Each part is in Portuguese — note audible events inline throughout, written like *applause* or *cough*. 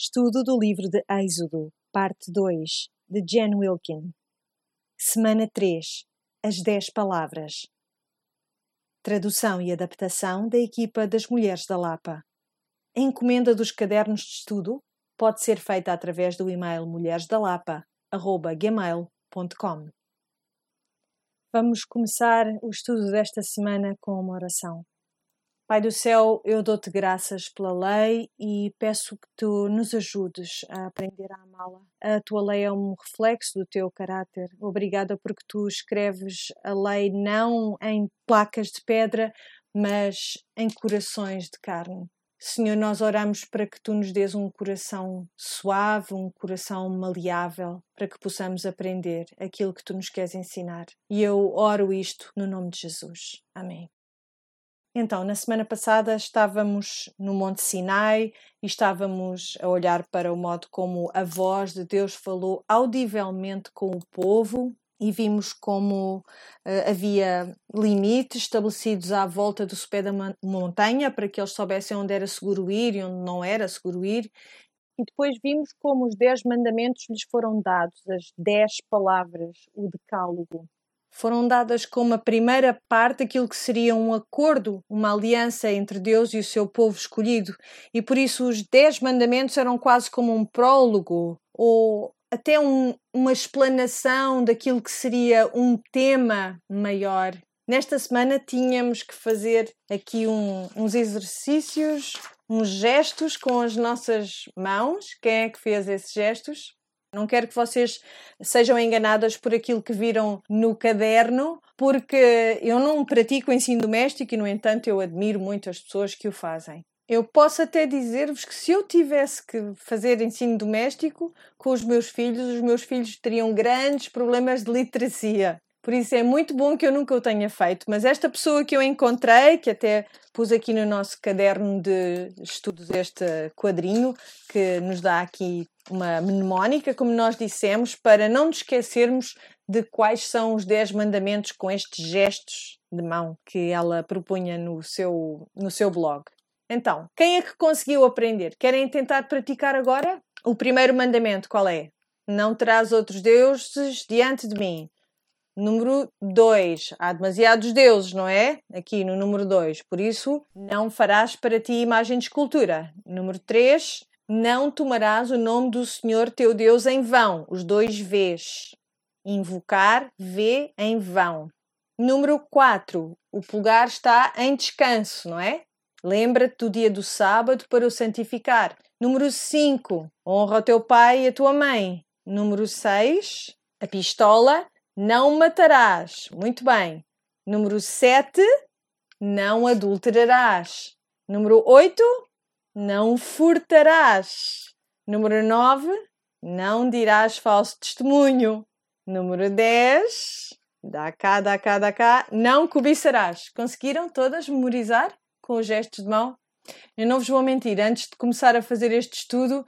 Estudo do livro de Êxodo, parte 2, de Jen Wilkin. Semana 3. As 10 palavras. Tradução e adaptação da equipa das Mulheres da Lapa. A encomenda dos cadernos de estudo pode ser feita através do e-mail mulheresdalapa.gmail.com Vamos começar o estudo desta semana com uma oração. Pai do céu, eu dou-te graças pela lei e peço que tu nos ajudes a aprender a amá-la. A tua lei é um reflexo do teu caráter. Obrigada porque tu escreves a lei não em placas de pedra, mas em corações de carne. Senhor, nós oramos para que tu nos dês um coração suave, um coração maleável, para que possamos aprender aquilo que tu nos queres ensinar. E eu oro isto no nome de Jesus. Amém. Então, na semana passada estávamos no Monte Sinai e estávamos a olhar para o modo como a voz de Deus falou audivelmente com o povo e vimos como uh, havia limites estabelecidos à volta do sopé da montanha para que eles soubessem onde era seguro ir e onde não era seguro ir. E depois vimos como os dez mandamentos lhes foram dados, as dez palavras, o decálogo foram dadas como a primeira parte daquilo que seria um acordo, uma aliança entre Deus e o seu povo escolhido. E por isso os Dez Mandamentos eram quase como um prólogo ou até um, uma explanação daquilo que seria um tema maior. Nesta semana tínhamos que fazer aqui um, uns exercícios, uns gestos com as nossas mãos. Quem é que fez esses gestos? Não quero que vocês sejam enganadas por aquilo que viram no caderno, porque eu não pratico ensino doméstico e, no entanto, eu admiro muito as pessoas que o fazem. Eu posso até dizer-vos que se eu tivesse que fazer ensino doméstico com os meus filhos, os meus filhos teriam grandes problemas de literacia. Por isso é muito bom que eu nunca o tenha feito. Mas esta pessoa que eu encontrei, que até pus aqui no nosso caderno de estudos este quadrinho, que nos dá aqui uma mnemónica, como nós dissemos, para não nos esquecermos de quais são os 10 mandamentos com estes gestos de mão que ela propunha no seu, no seu blog. Então, quem é que conseguiu aprender? Querem tentar praticar agora? O primeiro mandamento qual é? Não terás outros deuses diante de mim. Número 2. Há demasiados deuses, não é? Aqui no número 2. Por isso, não farás para ti imagem de escultura. Número 3. Não tomarás o nome do Senhor teu Deus em vão, os dois Vs. Invocar, V em vão. Número 4. O pulgar está em descanso, não é? Lembra-te do dia do sábado para o santificar. Número 5. Honra o teu pai e a tua mãe. Número 6. A pistola. Não matarás. Muito bem. Número 7. Não adulterarás. Número 8 não furtarás. Número 9, não dirás falso testemunho. Número 10, dá cá, dá cá, dá cá, não cobiçarás. Conseguiram todas memorizar com os gestos de mão? Eu não vos vou mentir, antes de começar a fazer este estudo,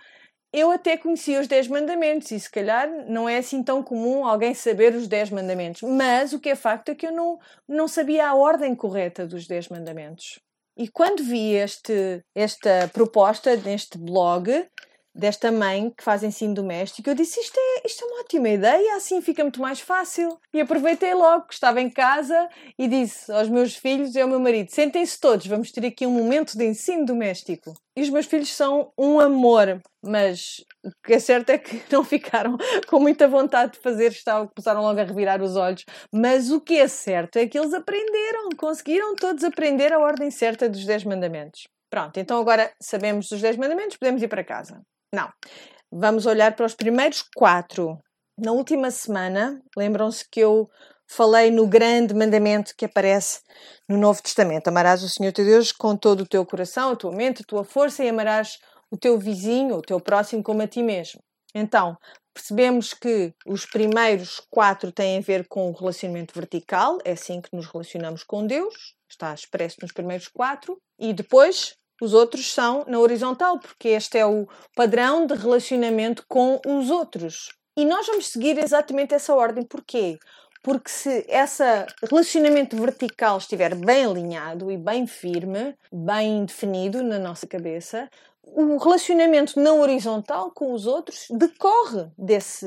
eu até conhecia os 10 mandamentos e se calhar não é assim tão comum alguém saber os 10 mandamentos. Mas o que é facto é que eu não, não sabia a ordem correta dos 10 mandamentos. E quando vi este, esta proposta neste blog desta mãe que faz ensino doméstico, eu disse isto é, isto é uma ótima ideia, assim fica muito mais fácil. E aproveitei logo que estava em casa e disse aos meus filhos e ao meu marido: sentem-se todos, vamos ter aqui um momento de ensino doméstico. E os meus filhos são um amor, mas o que é certo é que *laughs* não ficaram com muita vontade de fazer, estavam, começaram logo a revirar os olhos. Mas o que é certo é que eles aprenderam, conseguiram todos aprender a ordem certa dos 10 mandamentos. Pronto, então agora sabemos dos 10 mandamentos, podemos ir para casa. Não. Vamos olhar para os primeiros quatro. Na última semana, lembram-se que eu falei no grande mandamento que aparece no Novo Testamento: Amarás o Senhor teu Deus com todo o teu coração, a tua mente, a tua força e amarás o teu vizinho, o teu próximo, como a ti mesmo. Então, percebemos que os primeiros quatro têm a ver com o relacionamento vertical, é assim que nos relacionamos com Deus, está expresso nos primeiros quatro, e depois os outros são na horizontal, porque este é o padrão de relacionamento com os outros. E nós vamos seguir exatamente essa ordem. Porquê? Porque se esse relacionamento vertical estiver bem alinhado e bem firme, bem definido na nossa cabeça, o relacionamento não horizontal com os outros decorre desse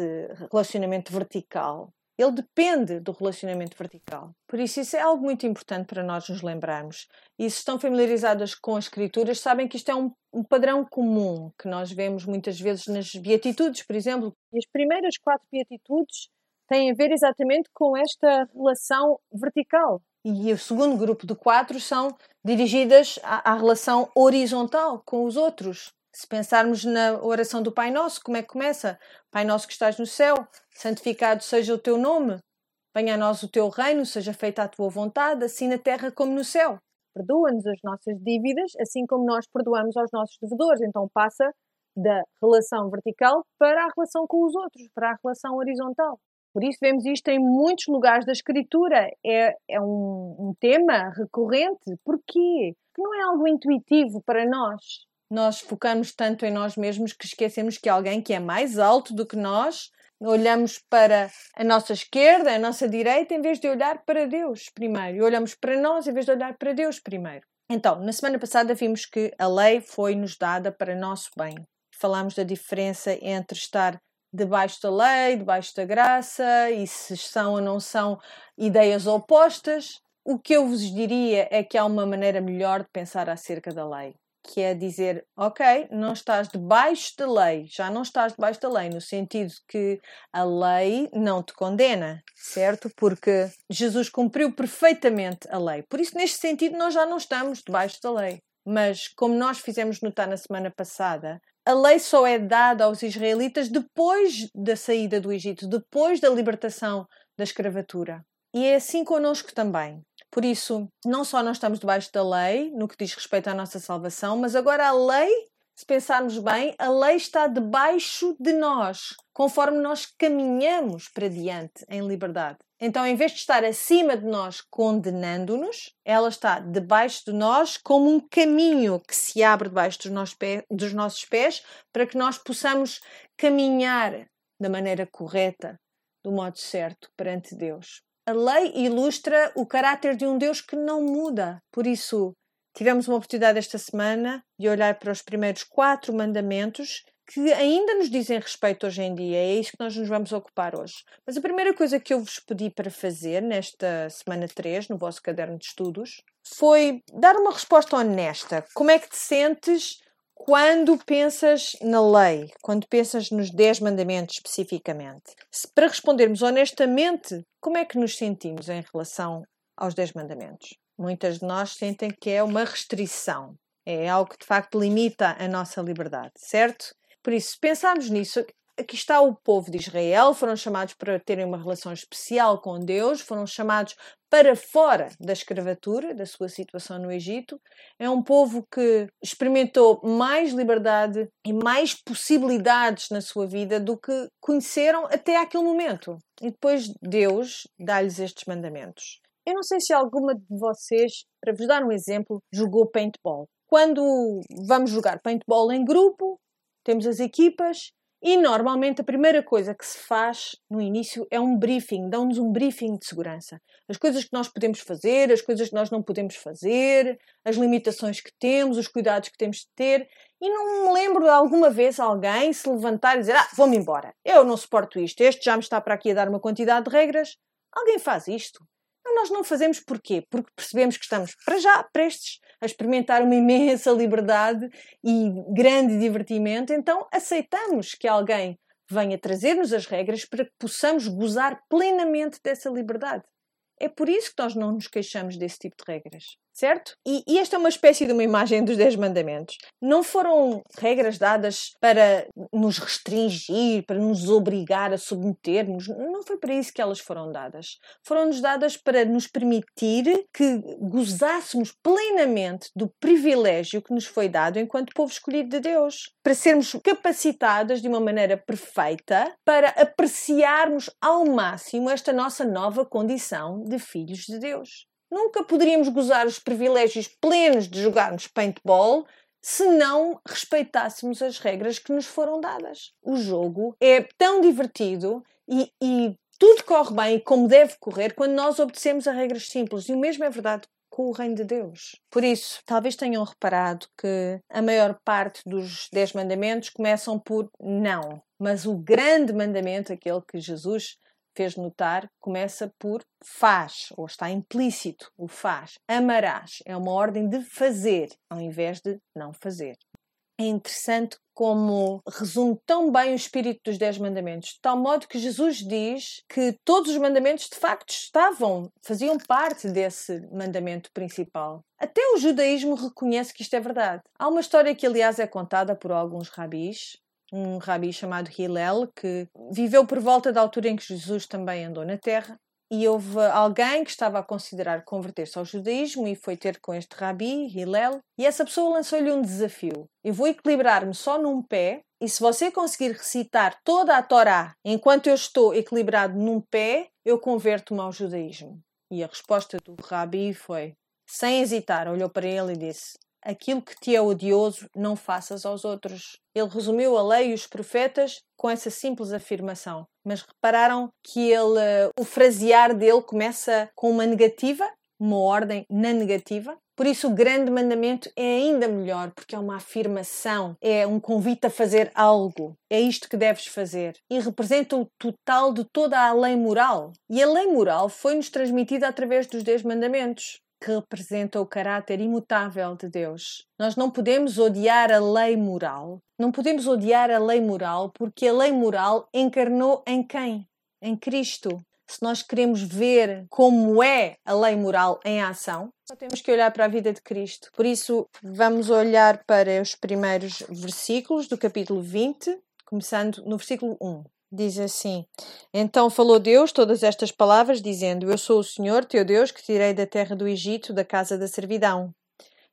relacionamento vertical. Ele depende do relacionamento vertical. Por isso, isso é algo muito importante para nós nos lembrarmos. E se estão familiarizadas com as Escrituras, sabem que isto é um, um padrão comum que nós vemos muitas vezes nas Beatitudes, por exemplo. E as primeiras quatro Beatitudes têm a ver exatamente com esta relação vertical. E o segundo grupo de quatro são dirigidas à, à relação horizontal com os outros. Se pensarmos na oração do Pai Nosso, como é que começa? Pai Nosso que estás no céu, santificado seja o teu nome, venha a nós o teu reino, seja feita a tua vontade, assim na terra como no céu. Perdoa-nos as nossas dívidas, assim como nós perdoamos aos nossos devedores. Então passa da relação vertical para a relação com os outros, para a relação horizontal. Por isso vemos isto em muitos lugares da escritura. É, é um, um tema recorrente. Porquê? Porque não é algo intuitivo para nós. Nós focamos tanto em nós mesmos que esquecemos que alguém que é mais alto do que nós, olhamos para a nossa esquerda, a nossa direita, em vez de olhar para Deus primeiro. E olhamos para nós em vez de olhar para Deus primeiro. Então, na semana passada vimos que a lei foi-nos dada para nosso bem. Falámos da diferença entre estar debaixo da lei, debaixo da graça, e se são ou não são ideias opostas. O que eu vos diria é que há uma maneira melhor de pensar acerca da lei, que é dizer, ok, não estás debaixo da lei, já não estás debaixo da lei, no sentido que a lei não te condena, certo? Porque Jesus cumpriu perfeitamente a lei. Por isso, neste sentido, nós já não estamos debaixo da lei. Mas, como nós fizemos notar na semana passada, a lei só é dada aos israelitas depois da saída do Egito, depois da libertação da escravatura. E é assim conosco também. Por isso, não só nós estamos debaixo da lei, no que diz respeito à nossa salvação, mas agora a lei se pensarmos bem, a lei está debaixo de nós, conforme nós caminhamos para diante em liberdade. Então, em vez de estar acima de nós condenando-nos, ela está debaixo de nós como um caminho que se abre debaixo dos nossos, pés, dos nossos pés para que nós possamos caminhar da maneira correta, do modo certo perante Deus. A lei ilustra o caráter de um Deus que não muda. Por isso, Tivemos uma oportunidade esta semana de olhar para os primeiros quatro mandamentos que ainda nos dizem respeito hoje em dia. É isso que nós nos vamos ocupar hoje. Mas a primeira coisa que eu vos pedi para fazer nesta semana 3, no vosso caderno de estudos, foi dar uma resposta honesta. Como é que te sentes quando pensas na lei, quando pensas nos 10 mandamentos especificamente? Para respondermos honestamente, como é que nos sentimos em relação aos 10 mandamentos? Muitas de nós sentem que é uma restrição, é algo que de facto limita a nossa liberdade, certo? Por isso, se pensarmos nisso, aqui está o povo de Israel, foram chamados para terem uma relação especial com Deus, foram chamados para fora da escravatura, da sua situação no Egito. É um povo que experimentou mais liberdade e mais possibilidades na sua vida do que conheceram até aquele momento. E depois Deus dá-lhes estes mandamentos. Eu não sei se alguma de vocês, para vos dar um exemplo, jogou paintball. Quando vamos jogar paintball em grupo, temos as equipas e normalmente a primeira coisa que se faz no início é um briefing, dão-nos um briefing de segurança. As coisas que nós podemos fazer, as coisas que nós não podemos fazer, as limitações que temos, os cuidados que temos de ter. E não me lembro de alguma vez alguém se levantar e dizer: Ah, vou-me embora, eu não suporto isto, este já me está para aqui a dar uma quantidade de regras. Alguém faz isto? nós não fazemos porquê? Porque percebemos que estamos, para já, prestes a experimentar uma imensa liberdade e grande divertimento, então aceitamos que alguém venha trazer-nos as regras para que possamos gozar plenamente dessa liberdade. É por isso que nós não nos queixamos desse tipo de regras certo? E, e, esta é uma espécie de uma imagem dos Dez Mandamentos. Não foram regras dadas para nos restringir, para nos obrigar a submetermos. Não foi para isso que elas foram dadas. Foram-nos dadas para nos permitir que gozássemos plenamente do privilégio que nos foi dado enquanto povo escolhido de Deus. Para sermos capacitadas de uma maneira perfeita para apreciarmos ao máximo esta nossa nova condição de filhos de Deus. Nunca poderíamos gozar os privilégios plenos de jogarmos paintball se não respeitássemos as regras que nos foram dadas. O jogo é tão divertido e, e tudo corre bem como deve correr quando nós obedecemos a regras simples. E o mesmo é verdade com o reino de Deus. Por isso, talvez tenham reparado que a maior parte dos dez mandamentos começam por não. Mas o grande mandamento, aquele que Jesus fez notar, começa por faz, ou está implícito o faz. Amarás é uma ordem de fazer, ao invés de não fazer. É interessante como resume tão bem o espírito dos Dez Mandamentos, de tal modo que Jesus diz que todos os mandamentos de facto estavam, faziam parte desse mandamento principal. Até o judaísmo reconhece que isto é verdade. Há uma história que, aliás, é contada por alguns rabis, um rabi chamado Hillel, que viveu por volta da altura em que Jesus também andou na Terra, e houve alguém que estava a considerar converter-se ao judaísmo e foi ter com este rabi, Hillel, e essa pessoa lançou-lhe um desafio. Eu vou equilibrar-me só num pé e se você conseguir recitar toda a Torá enquanto eu estou equilibrado num pé, eu converto-me ao judaísmo. E a resposta do rabi foi, sem hesitar, olhou para ele e disse: aquilo que te é odioso, não faças aos outros. Ele resumiu a lei e os profetas com essa simples afirmação. Mas repararam que ele, o frasear dele começa com uma negativa, uma ordem na negativa. Por isso, o grande mandamento é ainda melhor, porque é uma afirmação, é um convite a fazer algo. É isto que deves fazer. E representa o total de toda a lei moral. E a lei moral foi-nos transmitida através dos Dez Mandamentos que representa o caráter imutável de Deus. Nós não podemos odiar a lei moral. Não podemos odiar a lei moral porque a lei moral encarnou em quem? Em Cristo. Se nós queremos ver como é a lei moral em ação, só temos que olhar para a vida de Cristo. Por isso, vamos olhar para os primeiros versículos do capítulo 20, começando no versículo 1 diz assim: Então falou Deus todas estas palavras, dizendo: Eu sou o Senhor teu Deus que tirei da terra do Egito, da casa da servidão.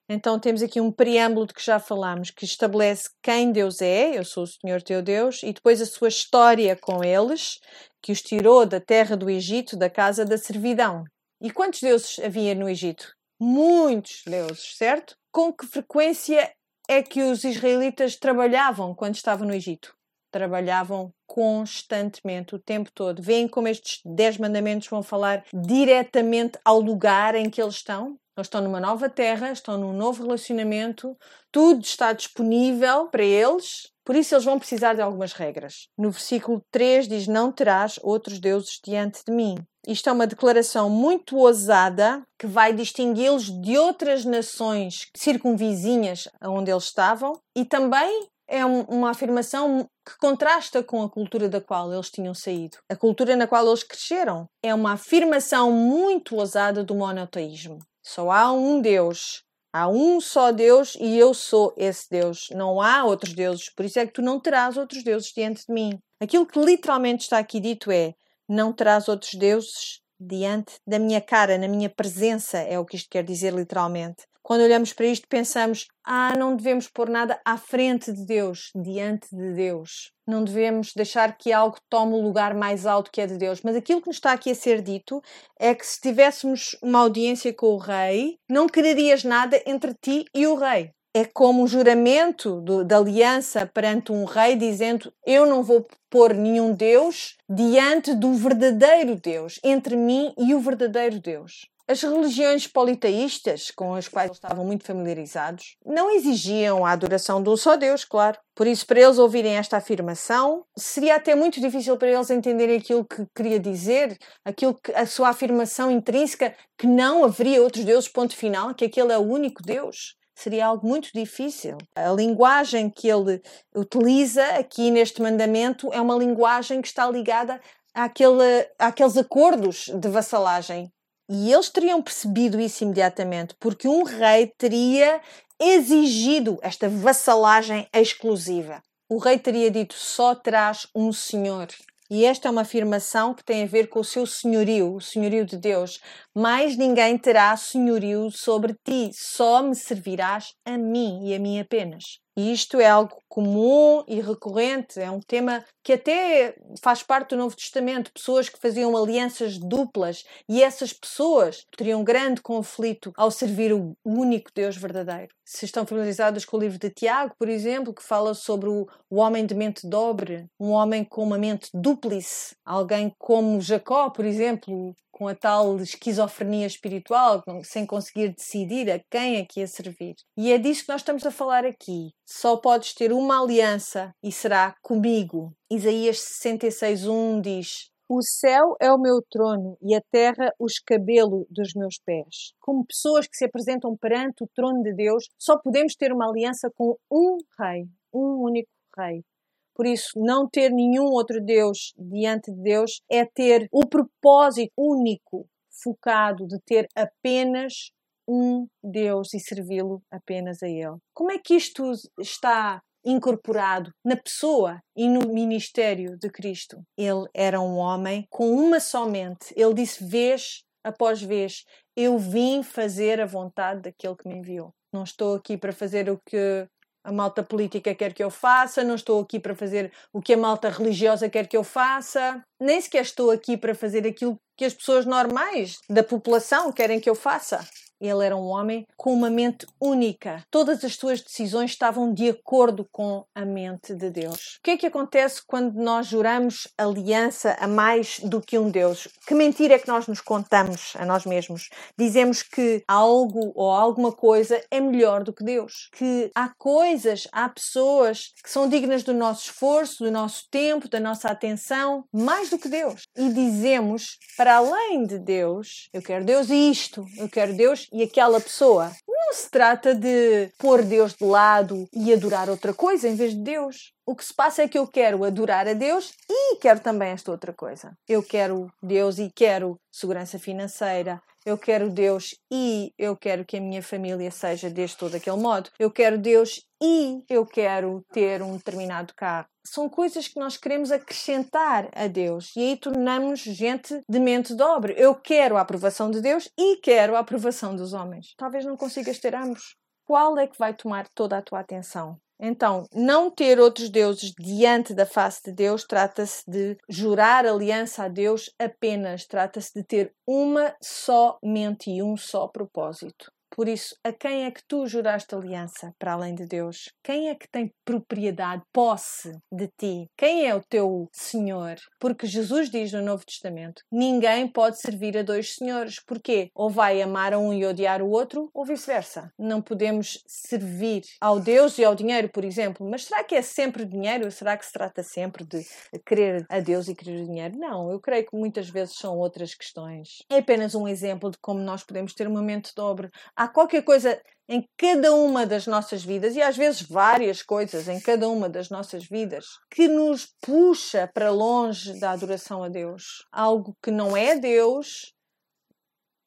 Então temos aqui um preâmbulo de que já falámos, que estabelece quem Deus é, eu sou o Senhor teu Deus, e depois a sua história com eles, que os tirou da terra do Egito, da casa da servidão. E quantos deuses havia no Egito? Muitos deuses, certo? Com que frequência é que os israelitas trabalhavam quando estavam no Egito? Trabalhavam constantemente, o tempo todo. Veem como estes 10 mandamentos vão falar diretamente ao lugar em que eles estão? Eles estão numa nova terra, estão num novo relacionamento, tudo está disponível para eles, por isso eles vão precisar de algumas regras. No versículo 3 diz: Não terás outros deuses diante de mim. Isto é uma declaração muito ousada que vai distingui-los de outras nações circunvizinhas onde eles estavam e também é um, uma afirmação que contrasta com a cultura da qual eles tinham saído, a cultura na qual eles cresceram. É uma afirmação muito ousada do monoteísmo. Só há um Deus. Há um só Deus e eu sou esse Deus. Não há outros deuses. Por isso é que tu não terás outros deuses diante de mim. Aquilo que literalmente está aqui dito é: não terás outros deuses diante da minha cara, na minha presença, é o que isto quer dizer literalmente. Quando olhamos para isto, pensamos: ah, não devemos pôr nada à frente de Deus, diante de Deus. Não devemos deixar que algo tome o lugar mais alto que é de Deus. Mas aquilo que nos está aqui a ser dito é que se tivéssemos uma audiência com o rei, não quererias nada entre ti e o rei é como um juramento de aliança perante um rei, dizendo: Eu não vou pôr nenhum Deus diante do verdadeiro Deus, entre mim e o verdadeiro Deus. As religiões politeístas, com as quais eles estavam muito familiarizados, não exigiam a adoração de um só Deus, claro. Por isso, para eles ouvirem esta afirmação, seria até muito difícil para eles entenderem aquilo que queria dizer, aquilo que a sua afirmação intrínseca que não haveria outros deuses, ponto final, que aquele é o único Deus seria algo muito difícil. A linguagem que ele utiliza aqui neste mandamento é uma linguagem que está ligada àquele, àqueles acordos de vassalagem. E eles teriam percebido isso imediatamente, porque um rei teria exigido esta vassalagem exclusiva. O rei teria dito: só terás um senhor. E esta é uma afirmação que tem a ver com o seu senhorio, o senhorio de Deus. Mais ninguém terá senhorio sobre ti, só me servirás a mim e a mim apenas. E isto é algo comum e recorrente, é um tema que até faz parte do Novo Testamento, pessoas que faziam alianças duplas e essas pessoas teriam grande conflito ao servir o único Deus verdadeiro. Se estão familiarizados com o livro de Tiago, por exemplo, que fala sobre o, homem de mente dobre, um homem com uma mente dúplice, alguém como Jacó, por exemplo, com a tal esquizofrenia espiritual, sem conseguir decidir a quem é que ia servir. E é disso que nós estamos a falar aqui. Só podes ter uma aliança e será comigo. Isaías 66:1 diz: o céu é o meu trono e a terra o escabelo dos meus pés. Como pessoas que se apresentam perante o trono de Deus, só podemos ter uma aliança com um rei, um único rei. Por isso, não ter nenhum outro Deus diante de Deus é ter o propósito único, focado, de ter apenas um Deus e servi-lo apenas a Ele. Como é que isto está incorporado na pessoa e no ministério de Cristo. Ele era um homem com uma só mente. Ele disse vez após vez: Eu vim fazer a vontade daquele que me enviou. Não estou aqui para fazer o que a malta política quer que eu faça, não estou aqui para fazer o que a malta religiosa quer que eu faça, nem sequer estou aqui para fazer aquilo que as pessoas normais da população querem que eu faça. Ele era um homem com uma mente única. Todas as suas decisões estavam de acordo com a mente de Deus. O que é que acontece quando nós juramos aliança a mais do que um Deus? Que mentira é que nós nos contamos a nós mesmos? Dizemos que algo ou alguma coisa é melhor do que Deus. Que há coisas, há pessoas que são dignas do nosso esforço, do nosso tempo, da nossa atenção, mais do que Deus. E dizemos, para além de Deus, eu quero Deus isto, eu quero Deus e aquela pessoa. Não se trata de pôr Deus de lado e adorar outra coisa em vez de Deus. O que se passa é que eu quero adorar a Deus e quero também esta outra coisa. Eu quero Deus e quero segurança financeira. Eu quero Deus e eu quero que a minha família seja deste ou daquele modo. Eu quero Deus e eu quero ter um determinado carro. São coisas que nós queremos acrescentar a Deus e aí tornamos gente de mente dobre. Eu quero a aprovação de Deus e quero a aprovação dos homens. Talvez não consigas ter ambos. Qual é que vai tomar toda a tua atenção? Então, não ter outros deuses diante da face de Deus trata-se de jurar aliança a Deus apenas, trata-se de ter uma só mente e um só propósito. Por isso, a quem é que tu juraste aliança para além de Deus? Quem é que tem propriedade, posse de ti? Quem é o teu Senhor? Porque Jesus diz no Novo Testamento: ninguém pode servir a dois senhores. Porquê? Ou vai amar a um e odiar o outro, ou vice-versa. Não podemos servir ao Deus e ao dinheiro, por exemplo. Mas será que é sempre dinheiro? Será que se trata sempre de querer a Deus e querer o dinheiro? Não, eu creio que muitas vezes são outras questões. É apenas um exemplo de como nós podemos ter uma mente dobre há qualquer coisa em cada uma das nossas vidas, e às vezes várias coisas em cada uma das nossas vidas, que nos puxa para longe da adoração a Deus. Algo que não é Deus,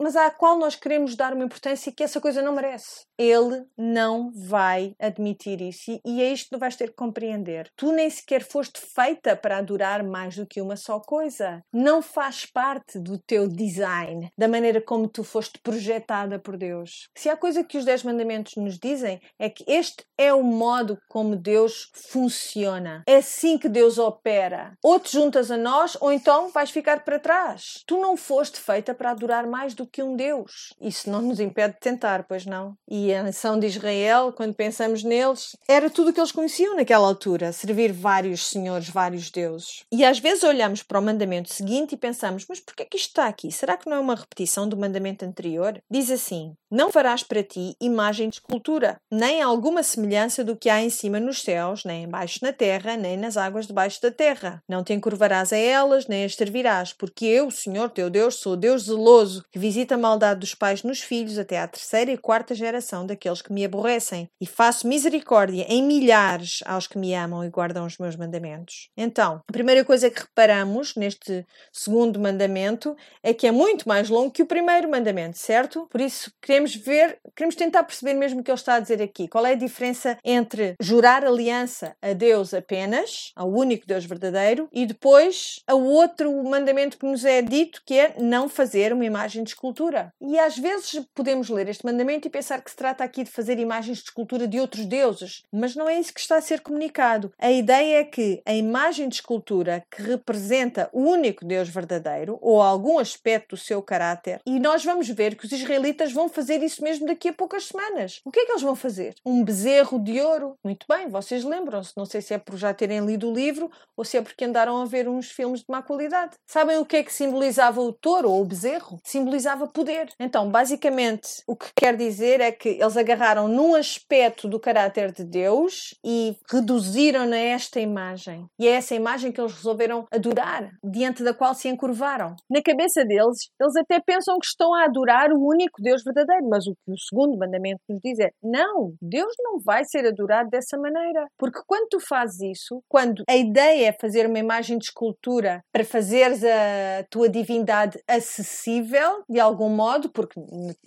mas à qual nós queremos dar uma importância que essa coisa não merece. Ele não vai admitir isso e é isto que vais ter que compreender. Tu nem sequer foste feita para adorar mais do que uma só coisa. Não faz parte do teu design, da maneira como tu foste projetada por Deus. Se há coisa que os Dez Mandamentos nos dizem é que este é o modo como Deus funciona. É assim que Deus opera. Ou te juntas a nós ou então vais ficar para trás. Tu não foste feita para adorar mais do que um Deus. Isso não nos impede de tentar, pois não? E a nação de Israel, quando pensamos neles, era tudo o que eles conheciam naquela altura, servir vários senhores, vários deuses. E às vezes olhamos para o mandamento seguinte e pensamos, mas porquê que isto está aqui? Será que não é uma repetição do mandamento anterior? Diz assim: Não farás para ti imagem de escultura, nem alguma semelhança do que há em cima nos céus, nem embaixo na terra, nem nas águas debaixo da terra. Não te encurvarás a elas, nem as servirás, porque eu, Senhor teu Deus, sou Deus zeloso, que visita a maldade dos pais nos filhos até à terceira e quarta geração daqueles que me aborrecem, e faço misericórdia em milhares aos que me amam e guardam os meus mandamentos. Então, a primeira coisa que reparamos neste segundo mandamento é que é muito mais longo que o primeiro mandamento, certo? Por isso, queremos ver, queremos tentar perceber mesmo o que ele está a dizer aqui. Qual é a diferença entre jurar aliança a Deus apenas, ao único Deus verdadeiro, e depois ao outro mandamento que nos é dito, que é não fazer uma imagem de escultura. E às vezes podemos ler este mandamento e pensar que se trata aqui de fazer imagens de escultura de outros deuses, mas não é isso que está a ser comunicado. A ideia é que a imagem de escultura que representa o único Deus verdadeiro ou algum aspecto do seu caráter, e nós vamos ver que os israelitas vão fazer fazer isso mesmo daqui a poucas semanas. O que é que eles vão fazer? Um bezerro de ouro. Muito bem, vocês lembram-se. Não sei se é por já terem lido o livro ou se é porque andaram a ver uns filmes de má qualidade. Sabem o que é que simbolizava o touro ou o bezerro? Simbolizava poder. Então, basicamente, o que quer dizer é que eles agarraram num aspecto do caráter de Deus e reduziram-na esta imagem. E é essa imagem que eles resolveram adorar, diante da qual se encurvaram. Na cabeça deles, eles até pensam que estão a adorar o único Deus verdadeiro, mas o que o segundo mandamento nos diz é: não, Deus não vai ser adorado dessa maneira. Porque quando tu fazes isso, quando a ideia é fazer uma imagem de escultura para fazeres a tua divindade acessível de algum modo, porque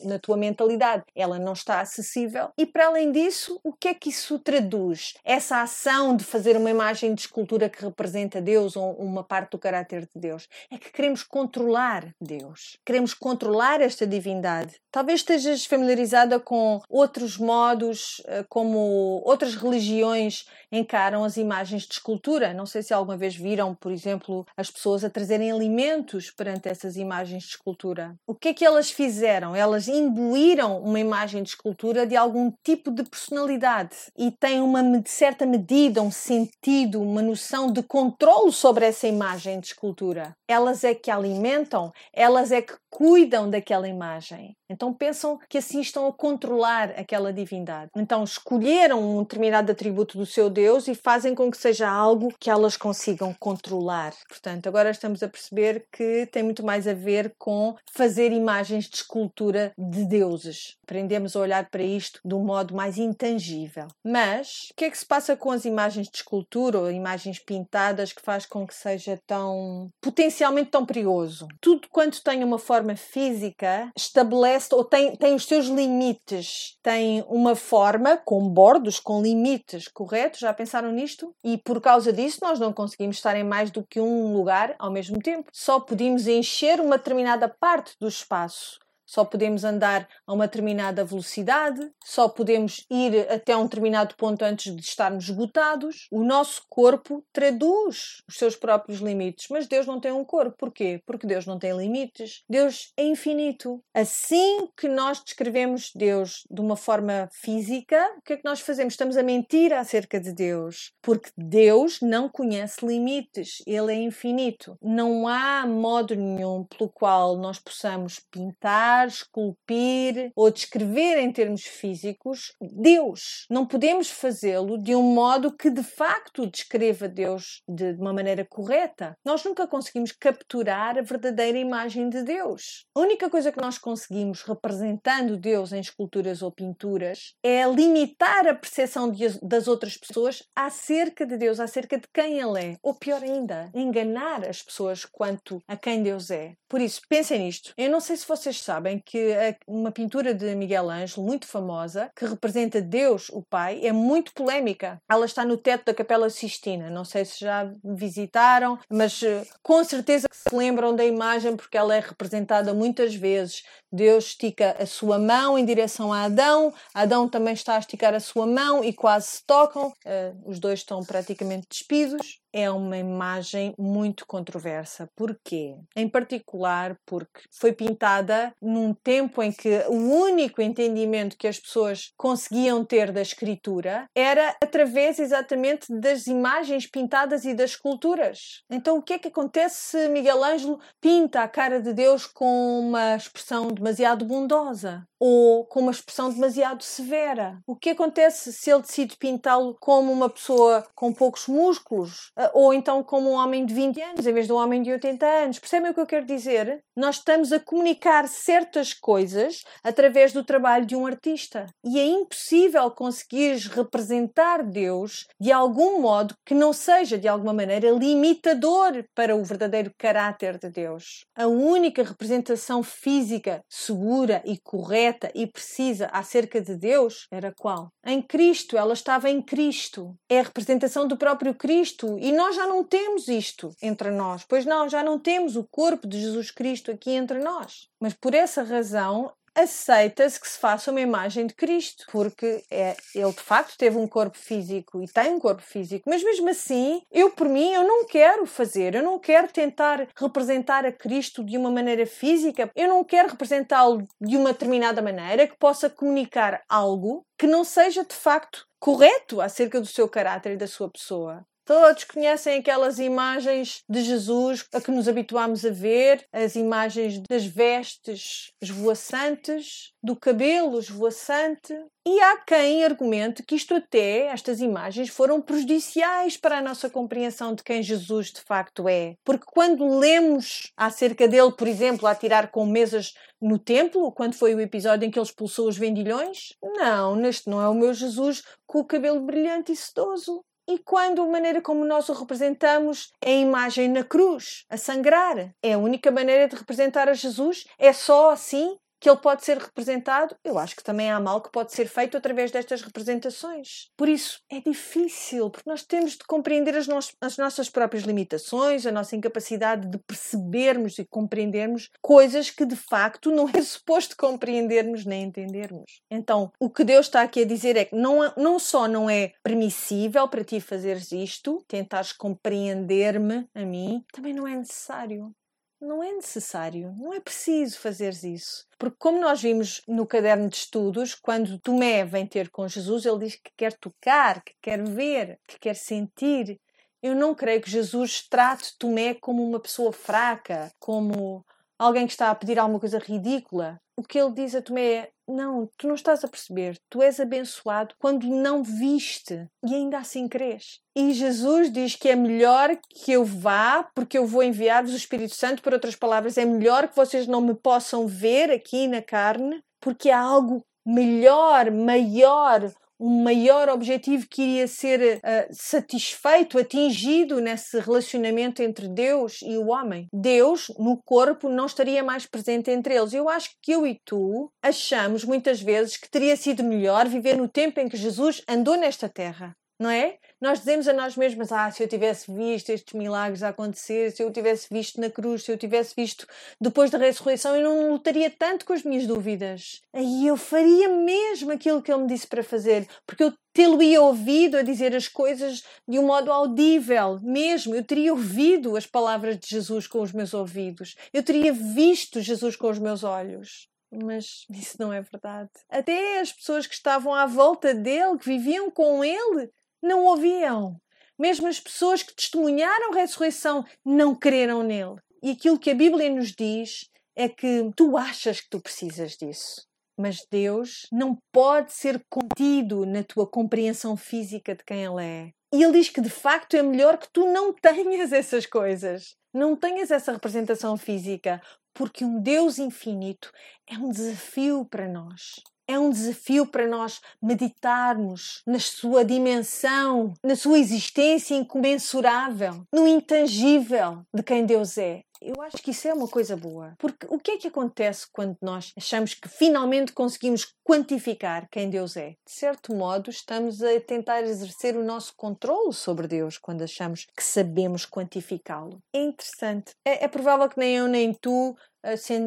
na tua mentalidade ela não está acessível, e para além disso, o que é que isso traduz? Essa ação de fazer uma imagem de escultura que representa Deus ou uma parte do caráter de Deus é que queremos controlar Deus, queremos controlar esta divindade. Talvez estejas familiarizada com outros modos, eh, como outras religiões encaram as imagens de escultura. Não sei se alguma vez viram, por exemplo, as pessoas a trazerem alimentos perante essas imagens de escultura. O que é que elas fizeram? Elas imbuíram uma imagem de escultura de algum tipo de personalidade e tem uma certa medida, um sentido, uma noção de controle sobre essa imagem de escultura. Elas é que alimentam, elas é que cuidam daquela imagem. Então pensam que assim estão a controlar aquela divindade. Então escolheram um determinado atributo do seu Deus e fazem com que seja algo que elas consigam controlar. Portanto, agora estamos a perceber que tem muito mais a ver com fazer imagens de escultura de deuses. Aprendemos a olhar para isto de um modo mais intangível. Mas o que é que se passa com as imagens de escultura ou imagens pintadas que faz com que seja tão potencialmente tão perigoso? Tudo quanto tem uma forma física estabelece ou tem, tem os seus limites, tem uma forma com bordos, com limites, correto? Já pensaram nisto? E por causa disso nós não conseguimos estar em mais do que um lugar ao mesmo tempo. Só podemos encher uma determinada parte do espaço só podemos andar a uma determinada velocidade, só podemos ir até um determinado ponto antes de estarmos esgotados. O nosso corpo traduz os seus próprios limites, mas Deus não tem um corpo. Porquê? Porque Deus não tem limites. Deus é infinito. Assim que nós descrevemos Deus de uma forma física, o que é que nós fazemos? Estamos a mentir acerca de Deus, porque Deus não conhece limites, ele é infinito. Não há modo nenhum pelo qual nós possamos pintar esculpir ou descrever em termos físicos Deus. Não podemos fazê-lo de um modo que de facto descreva Deus de uma maneira correta. Nós nunca conseguimos capturar a verdadeira imagem de Deus. A única coisa que nós conseguimos representando Deus em esculturas ou pinturas é limitar a percepção de, das outras pessoas acerca de Deus, acerca de quem Ele é. Ou pior ainda, enganar as pessoas quanto a quem Deus é. Por isso, pensem nisto. Eu não sei se vocês sabem sabem que uma pintura de Miguel Ângelo, muito famosa, que representa Deus, o Pai, é muito polémica. Ela está no teto da Capela Sistina. Não sei se já visitaram, mas eh, com certeza que se lembram da imagem porque ela é representada muitas vezes. Deus estica a sua mão em direção a Adão, Adão também está a esticar a sua mão e quase se tocam. Uh, os dois estão praticamente despidos é uma imagem muito controversa. Porquê? Em particular porque foi pintada num tempo em que o único entendimento que as pessoas conseguiam ter da escritura era através exatamente das imagens pintadas e das esculturas. Então o que é que acontece se Miguel Ângelo pinta a cara de Deus com uma expressão demasiado bondosa? Ou com uma expressão demasiado severa. O que acontece se ele decide pintá-lo como uma pessoa com poucos músculos ah, ou então como um homem de 20 anos em vez de um homem de 80 anos? Percebem o que eu quero dizer? Nós estamos a comunicar certas coisas através do trabalho de um artista e é impossível conseguir representar Deus de algum modo que não seja de alguma maneira limitador para o verdadeiro caráter de Deus. A única representação física segura e correta correta e precisa acerca de Deus era qual? Em Cristo, ela estava em Cristo. É a representação do próprio Cristo e nós já não temos isto entre nós. Pois não, já não temos o corpo de Jesus Cristo aqui entre nós. Mas por essa razão, aceita-se que se faça uma imagem de Cristo, porque é, ele de facto teve um corpo físico e tem um corpo físico, mas mesmo assim, eu por mim, eu não quero fazer, eu não quero tentar representar a Cristo de uma maneira física, eu não quero representá-lo de uma determinada maneira que possa comunicar algo que não seja de facto correto acerca do seu caráter e da sua pessoa. Todos conhecem aquelas imagens de Jesus a que nos habituámos a ver, as imagens das vestes esvoaçantes, do cabelo esvoaçante. E há quem argumente que isto até, estas imagens, foram prejudiciais para a nossa compreensão de quem Jesus de facto é. Porque quando lemos acerca dele, por exemplo, a tirar com mesas no templo, quando foi o episódio em que ele expulsou os vendilhões, não, neste não é o meu Jesus com o cabelo brilhante e sedoso. E quando a maneira como nós o representamos é a imagem na cruz, a sangrar, é a única maneira de representar a Jesus? É só assim? Que ele pode ser representado, eu acho que também há mal que pode ser feito através destas representações. Por isso, é difícil, porque nós temos de compreender as, no as nossas próprias limitações, a nossa incapacidade de percebermos e compreendermos coisas que de facto *laughs* não é suposto compreendermos nem entendermos. Então, o que Deus está aqui a dizer é que não, não só não é permissível para ti fazeres isto, tentares compreender-me a mim, também não é necessário não é necessário, não é preciso fazeres isso. Porque, como nós vimos no caderno de estudos, quando Tomé vem ter com Jesus, ele diz que quer tocar, que quer ver, que quer sentir. Eu não creio que Jesus trate Tomé como uma pessoa fraca, como alguém que está a pedir alguma coisa ridícula. O que ele diz a Tomé é: Não, tu não estás a perceber. Tu és abençoado quando não viste e ainda assim crês. E Jesus diz que é melhor que eu vá, porque eu vou enviar-vos o Espírito Santo. Por outras palavras, é melhor que vocês não me possam ver aqui na carne, porque há algo melhor, maior, um maior objetivo que iria ser uh, satisfeito, atingido nesse relacionamento entre Deus e o homem. Deus, no corpo, não estaria mais presente entre eles. Eu acho que eu e tu achamos muitas vezes que teria sido melhor viver no tempo em que Jesus andou nesta terra não é? Nós dizemos a nós mesmos: ah, se eu tivesse visto estes milagres a acontecer, se eu tivesse visto na cruz, se eu tivesse visto depois da ressurreição, eu não lutaria tanto com as minhas dúvidas. Aí eu faria mesmo aquilo que ele me disse para fazer, porque eu tê-lo-ia ouvido a dizer as coisas de um modo audível, mesmo. Eu teria ouvido as palavras de Jesus com os meus ouvidos, eu teria visto Jesus com os meus olhos mas isso não é verdade. Até as pessoas que estavam à volta dele, que viviam com ele, não ouviam. Mesmo as pessoas que testemunharam a ressurreição não creram nele. E aquilo que a Bíblia nos diz é que tu achas que tu precisas disso. Mas Deus não pode ser contido na tua compreensão física de quem Ele é. E Ele diz que de facto é melhor que tu não tenhas *laughs* essas coisas, não tenhas essa representação física, porque um Deus infinito é um desafio para nós é um desafio para nós meditarmos na sua dimensão, na sua existência incomensurável, no intangível de quem Deus é. Eu acho que isso é uma coisa boa. Porque o que é que acontece quando nós achamos que finalmente conseguimos quantificar quem Deus é? De certo modo, estamos a tentar exercer o nosso controle sobre Deus quando achamos que sabemos quantificá-lo. É interessante. É, é provável que nem eu nem tu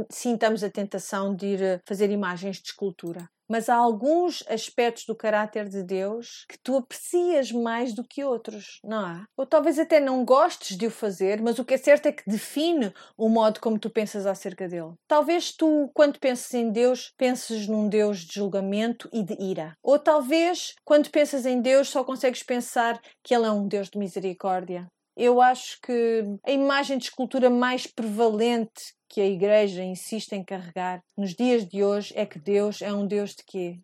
sintamos a tentação de ir fazer imagens de escultura. Mas há alguns aspectos do caráter de Deus que tu aprecias mais do que outros, não há? Ou talvez até não gostes de o fazer, mas o que é certo é que define o modo como tu pensas acerca dele. Talvez tu, quando pensas em Deus, penses num Deus de julgamento e de ira. Ou talvez, quando pensas em Deus, só consegues pensar que Ele é um Deus de misericórdia eu acho que a imagem de escultura mais prevalente que a Igreja insiste em carregar nos dias de hoje é que Deus é um Deus de quê?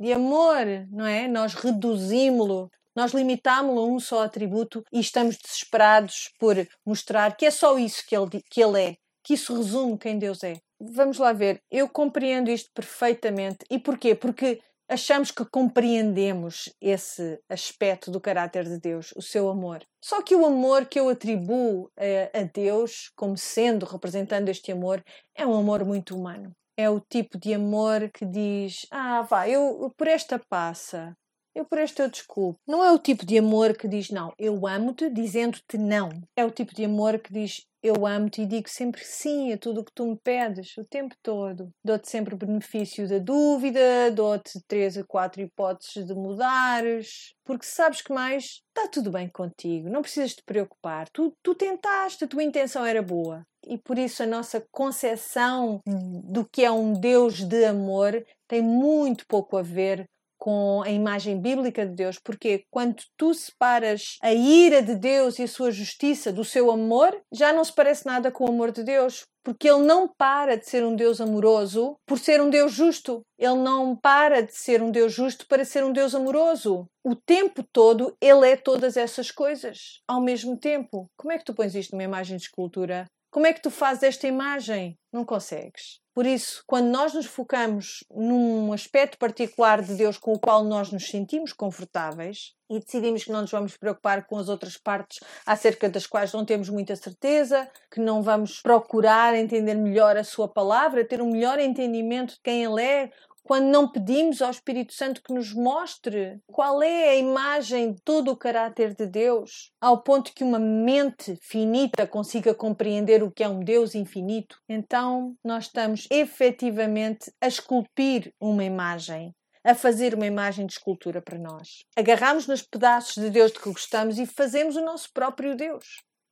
De amor, não é? Nós reduzimos-lo, nós limitámo-lo a um só atributo e estamos desesperados por mostrar que é só isso que ele, que ele é, que isso resume quem Deus é. Vamos lá ver, eu compreendo isto perfeitamente. E porquê? Porque achamos que compreendemos esse aspecto do caráter de Deus, o seu amor. Só que o amor que eu atribuo a, a Deus, como sendo, representando este amor, é um amor muito humano. É o tipo de amor que diz: Ah, vá, eu por esta passa, eu por esta eu desculpo. Não é o tipo de amor que diz não, eu amo-te dizendo-te não. É o tipo de amor que diz eu amo-te e digo sempre sim a tudo o que tu me pedes, o tempo todo. Dou-te sempre o benefício da dúvida, dou-te três a quatro hipóteses de mudares, porque sabes que mais está tudo bem contigo, não precisas te preocupar. Tu, tu tentaste, a tua intenção era boa. E por isso a nossa concepção do que é um Deus de amor tem muito pouco a ver com a imagem bíblica de Deus, porque quando tu separas a ira de Deus e a sua justiça do seu amor, já não se parece nada com o amor de Deus, porque ele não para de ser um Deus amoroso por ser um Deus justo. Ele não para de ser um Deus justo para ser um Deus amoroso. O tempo todo ele é todas essas coisas ao mesmo tempo. Como é que tu pões isto numa imagem de escultura? Como é que tu fazes esta imagem? Não consegues. Por isso, quando nós nos focamos num aspecto particular de Deus com o qual nós nos sentimos confortáveis e decidimos que não nos vamos preocupar com as outras partes acerca das quais não temos muita certeza, que não vamos procurar entender melhor a Sua palavra, ter um melhor entendimento de quem Ele é, quando não pedimos ao Espírito Santo que nos mostre qual é a imagem de todo o caráter de Deus, ao ponto que uma mente finita consiga compreender o que é um Deus infinito, então nós estamos efetivamente a esculpir uma imagem. A fazer uma imagem de escultura para nós. Agarramos nos pedaços de Deus de que gostamos e fazemos o nosso próprio Deus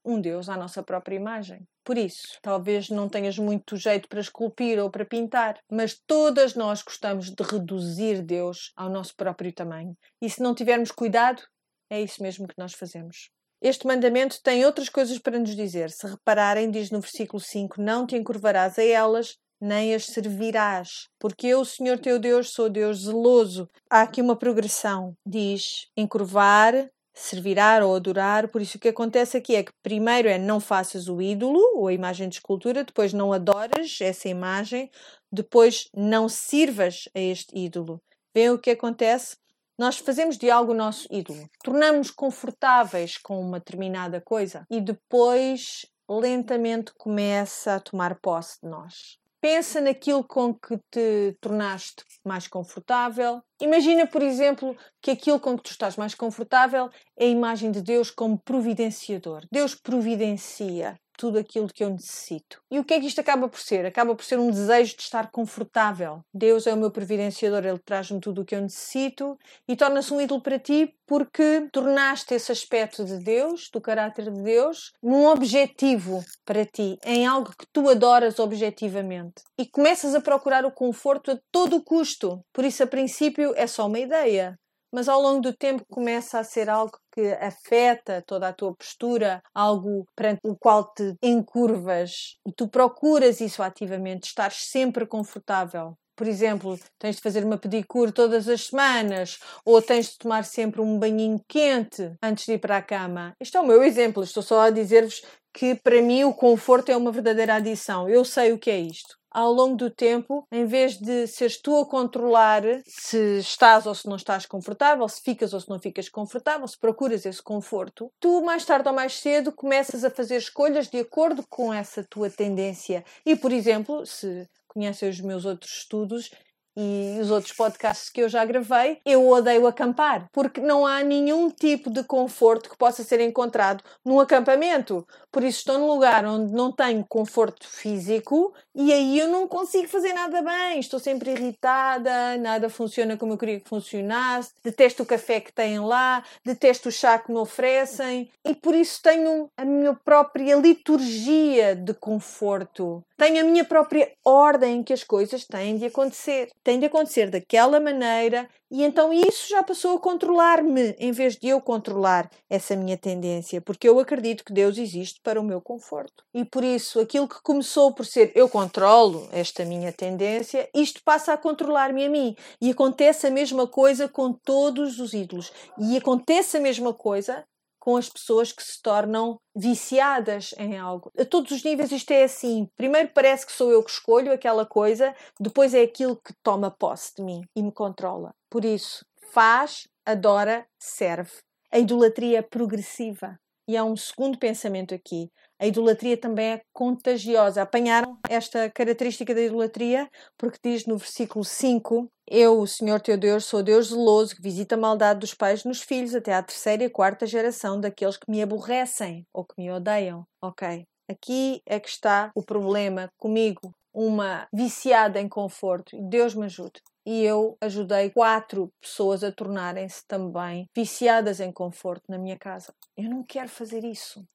um Deus à nossa própria imagem. Por isso, talvez não tenhas muito jeito para esculpir ou para pintar, mas todas nós gostamos de reduzir Deus ao nosso próprio tamanho. E se não tivermos cuidado, é isso mesmo que nós fazemos. Este mandamento tem outras coisas para nos dizer. Se repararem, diz no versículo 5: Não te encurvarás a elas, nem as servirás, porque eu, o Senhor teu Deus, sou Deus zeloso. Há aqui uma progressão. Diz encurvar, servirar ou adorar. Por isso, o que acontece aqui é que primeiro é não faças o ídolo ou a imagem de escultura, depois não adoras essa imagem, depois não sirvas a este ídolo. Vê o que acontece? Nós fazemos de algo o nosso ídolo, tornamos confortáveis com uma determinada coisa e depois lentamente começa a tomar posse de nós. Pensa naquilo com que te tornaste mais confortável. Imagina, por exemplo, que aquilo com que tu estás mais confortável é a imagem de Deus como providenciador. Deus providencia tudo aquilo que eu necessito. E o que é que isto acaba por ser? Acaba por ser um desejo de estar confortável. Deus é o meu providenciador, Ele traz-me tudo o que eu necessito e torna-se um ídolo para ti porque tornaste esse aspecto de Deus, do caráter de Deus, num objetivo para ti, em algo que tu adoras objetivamente. E começas a procurar o conforto a todo o custo. Por isso, a princípio, é só uma ideia mas ao longo do tempo começa a ser algo que afeta toda a tua postura, algo perante o qual te encurvas e tu procuras isso ativamente, estar sempre confortável. Por exemplo, tens de fazer uma pedicure todas as semanas ou tens de tomar sempre um banhinho quente antes de ir para a cama. Este é o meu exemplo, estou só a dizer-vos que para mim o conforto é uma verdadeira adição. Eu sei o que é isto ao longo do tempo, em vez de seres tu a controlar se estás ou se não estás confortável, se ficas ou se não ficas confortável, se procuras esse conforto, tu mais tarde ou mais cedo começas a fazer escolhas de acordo com essa tua tendência. E, por exemplo, se conhecem os meus outros estudos, e os outros podcasts que eu já gravei, eu odeio acampar, porque não há nenhum tipo de conforto que possa ser encontrado num acampamento. Por isso estou num lugar onde não tenho conforto físico e aí eu não consigo fazer nada bem. Estou sempre irritada, nada funciona como eu queria que funcionasse, detesto o café que têm lá, detesto o chá que me oferecem e por isso tenho a minha própria liturgia de conforto. Tenho a minha própria ordem em que as coisas têm de acontecer tem de acontecer daquela maneira e então isso já passou a controlar-me em vez de eu controlar essa minha tendência, porque eu acredito que Deus existe para o meu conforto. E por isso, aquilo que começou por ser eu controlo esta minha tendência, isto passa a controlar-me a mim. E acontece a mesma coisa com todos os ídolos. E acontece a mesma coisa com as pessoas que se tornam viciadas em algo. A todos os níveis isto é assim. Primeiro parece que sou eu que escolho aquela coisa, depois é aquilo que toma posse de mim e me controla. Por isso, faz, adora, serve. A idolatria é progressiva. E há um segundo pensamento aqui. A idolatria também é contagiosa. Apanharam esta característica da idolatria porque diz no versículo 5: Eu, o Senhor teu Deus, sou Deus zeloso que visita a maldade dos pais nos filhos até à terceira e quarta geração daqueles que me aborrecem ou que me odeiam. Ok. Aqui é que está o problema comigo, uma viciada em conforto. Deus me ajude. E eu ajudei quatro pessoas a tornarem-se também viciadas em conforto na minha casa. Eu não quero fazer isso.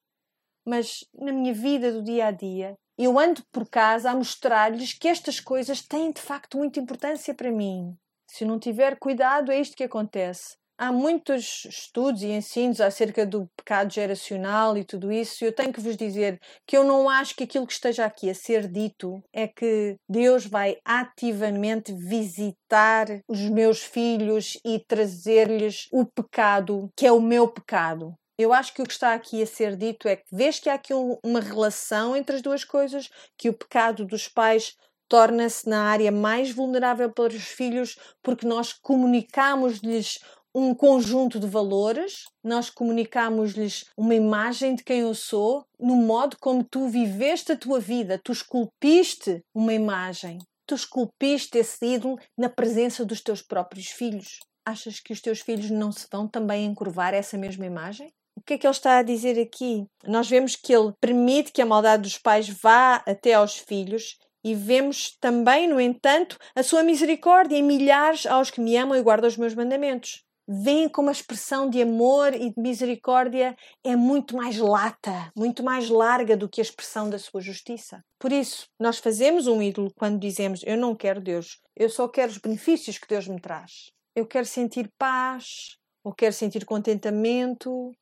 Mas na minha vida do dia a dia, eu ando por casa a mostrar-lhes que estas coisas têm de facto muita importância para mim. Se não tiver cuidado, é isto que acontece. Há muitos estudos e ensinos acerca do pecado geracional e tudo isso, e eu tenho que vos dizer que eu não acho que aquilo que esteja aqui a ser dito é que Deus vai ativamente visitar os meus filhos e trazer-lhes o pecado que é o meu pecado. Eu acho que o que está aqui a ser dito é que, vês que há aqui um, uma relação entre as duas coisas, que o pecado dos pais torna-se na área mais vulnerável para os filhos, porque nós comunicamos-lhes um conjunto de valores, nós comunicamos-lhes uma imagem de quem eu sou, no modo como tu viveste a tua vida, tu esculpiste uma imagem, tu esculpiste esse ídolo na presença dos teus próprios filhos. Achas que os teus filhos não se vão também encurvar essa mesma imagem? O que é que ele está a dizer aqui? Nós vemos que ele permite que a maldade dos pais vá até aos filhos e vemos também, no entanto, a sua misericórdia em milhares aos que me amam e guardam os meus mandamentos. Vem como a expressão de amor e de misericórdia é muito mais lata, muito mais larga do que a expressão da sua justiça. Por isso, nós fazemos um ídolo quando dizemos: Eu não quero Deus, eu só quero os benefícios que Deus me traz. Eu quero sentir paz, ou quero sentir contentamento,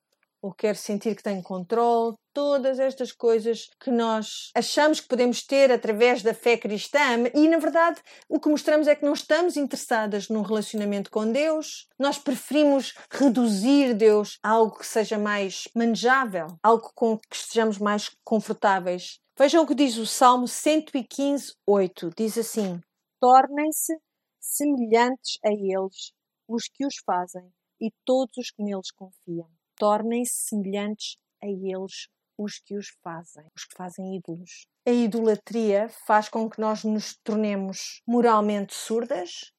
ou quer sentir que tem controle, todas estas coisas que nós achamos que podemos ter através da fé cristã e na verdade o que mostramos é que não estamos interessadas num relacionamento com Deus, nós preferimos reduzir Deus a algo que seja mais manejável, algo com que estejamos mais confortáveis. Vejam o que diz o Salmo 115, 8. Diz assim: Tornem-se semelhantes a eles os que os fazem e todos os que neles confiam tornem-se semelhantes a eles os que os fazem, os que fazem ídolos. A idolatria faz com que nós nos tornemos moralmente surdas,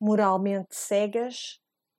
moralmente cegas,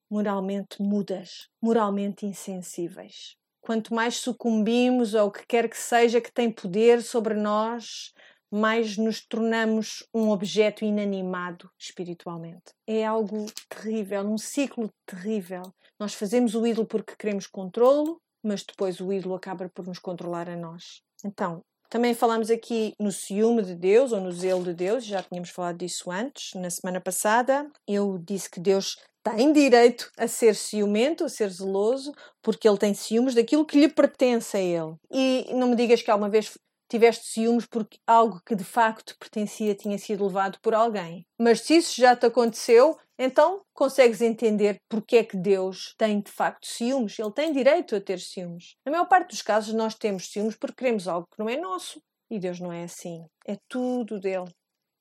moralmente mudas, moralmente insensíveis. Quanto mais sucumbimos ao que quer que seja que tem poder sobre nós, mais nos tornamos um objeto inanimado espiritualmente. É algo terrível, um ciclo terrível. Nós fazemos o ídolo porque queremos controlo, mas depois o ídolo acaba por nos controlar a nós. Então, também falamos aqui no ciúme de Deus ou no zelo de Deus, já tínhamos falado disso antes, na semana passada. Eu disse que Deus tem direito a ser ciumento, a ser zeloso, porque ele tem ciúmes daquilo que lhe pertence a ele. E não me digas que alguma vez tiveste ciúmes porque algo que de facto pertencia tinha sido levado por alguém. Mas se isso já te aconteceu, então consegues entender porque é que Deus tem de facto ciúmes. Ele tem direito a ter ciúmes. Na maior parte dos casos, nós temos ciúmes porque queremos algo que não é nosso. E Deus não é assim. É tudo dele.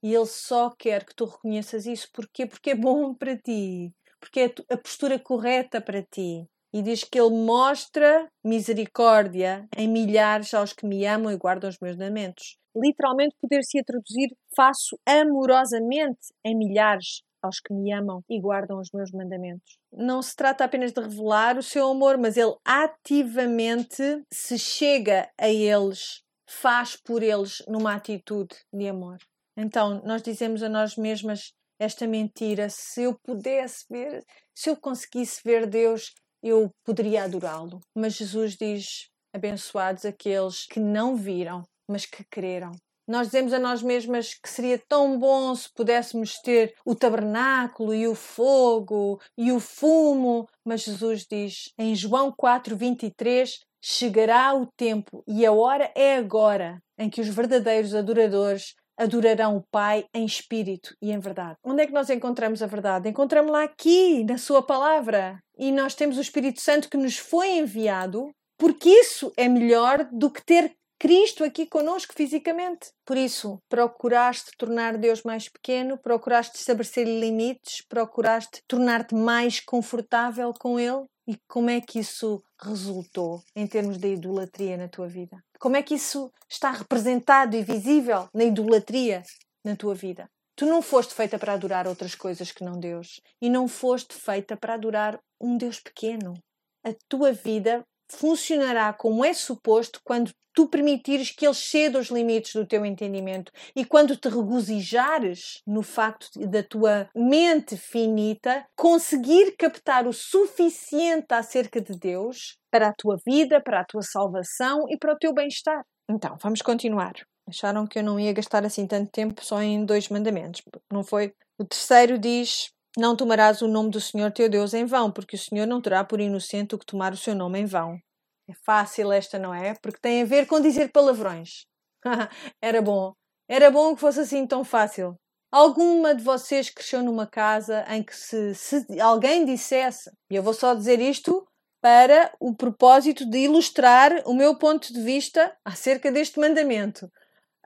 E Ele só quer que tu reconheças isso. Porquê? Porque é bom para ti. Porque é a postura correta para ti e diz que ele mostra misericórdia em milhares aos que me amam e guardam os meus mandamentos. Literalmente poder-se traduzir faço amorosamente em milhares aos que me amam e guardam os meus mandamentos. Não se trata apenas de revelar o seu amor, mas ele ativamente se chega a eles, faz por eles numa atitude de amor. Então, nós dizemos a nós mesmas esta mentira: se eu pudesse ver, se eu conseguisse ver Deus eu poderia adorá-lo. Mas Jesus diz: abençoados aqueles que não viram, mas que creram. Nós dizemos a nós mesmas que seria tão bom se pudéssemos ter o tabernáculo e o fogo e o fumo, mas Jesus diz em João 4:23 chegará o tempo e a hora é agora em que os verdadeiros adoradores adorarão o Pai em espírito e em verdade. Onde é que nós encontramos a verdade? Encontramos-la aqui, na Sua palavra. E nós temos o Espírito Santo que nos foi enviado, porque isso é melhor do que ter Cristo aqui conosco fisicamente. Por isso, procuraste tornar Deus mais pequeno, procuraste estabelecer limites, procuraste tornar-te mais confortável com Ele. E como é que isso resultou em termos de idolatria na tua vida? Como é que isso está representado e visível na idolatria na tua vida? Tu não foste feita para adorar outras coisas que não Deus. E não foste feita para adorar um Deus pequeno. A tua vida funcionará como é suposto quando tu permitires que ele ceda os limites do teu entendimento e quando te regozijares no facto da tua mente finita conseguir captar o suficiente acerca de Deus para a tua vida, para a tua salvação e para o teu bem-estar. Então, vamos continuar. Acharam que eu não ia gastar assim tanto tempo só em dois mandamentos. Não foi? O terceiro diz: Não tomarás o nome do Senhor teu Deus em vão, porque o Senhor não terá por inocente o que tomar o seu nome em vão. É fácil esta, não é? Porque tem a ver com dizer palavrões. *laughs* Era bom. Era bom que fosse assim tão fácil. Alguma de vocês cresceu numa casa em que se, se alguém dissesse, e eu vou só dizer isto para o propósito de ilustrar o meu ponto de vista acerca deste mandamento.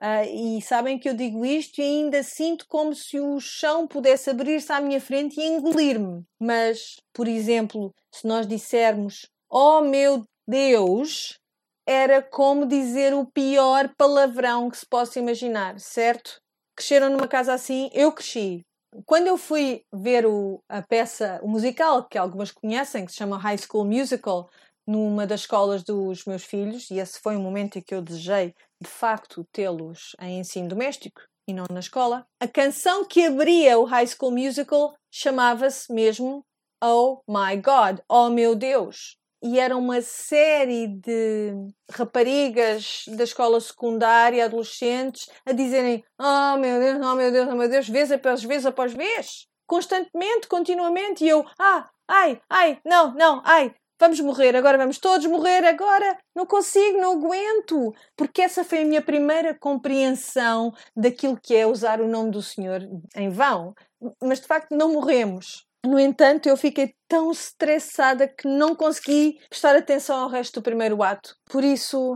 Uh, e sabem que eu digo isto e ainda sinto como se o chão pudesse abrir-se à minha frente e engolir-me. Mas, por exemplo, se nós dissermos: Oh meu Deus, era como dizer o pior palavrão que se possa imaginar, certo? Cresceram numa casa assim? Eu cresci quando eu fui ver o, a peça, o musical, que algumas conhecem, que se chama High School Musical, numa das escolas dos meus filhos, e esse foi um momento em que eu desejei, de facto, tê-los em ensino doméstico e não na escola, a canção que abria o High School Musical chamava-se mesmo Oh My God, Oh Meu Deus e era uma série de raparigas da escola secundária, adolescentes, a dizerem: Oh meu Deus, oh meu Deus, oh meu Deus, vez após vez após vez, constantemente, continuamente. E eu: Ah, ai, ai, não, não, ai, vamos morrer, agora vamos todos morrer, agora não consigo, não aguento, porque essa foi a minha primeira compreensão daquilo que é usar o nome do Senhor em vão. Mas de facto não morremos. No entanto, eu fiquei tão estressada que não consegui prestar atenção ao resto do primeiro ato. Por isso,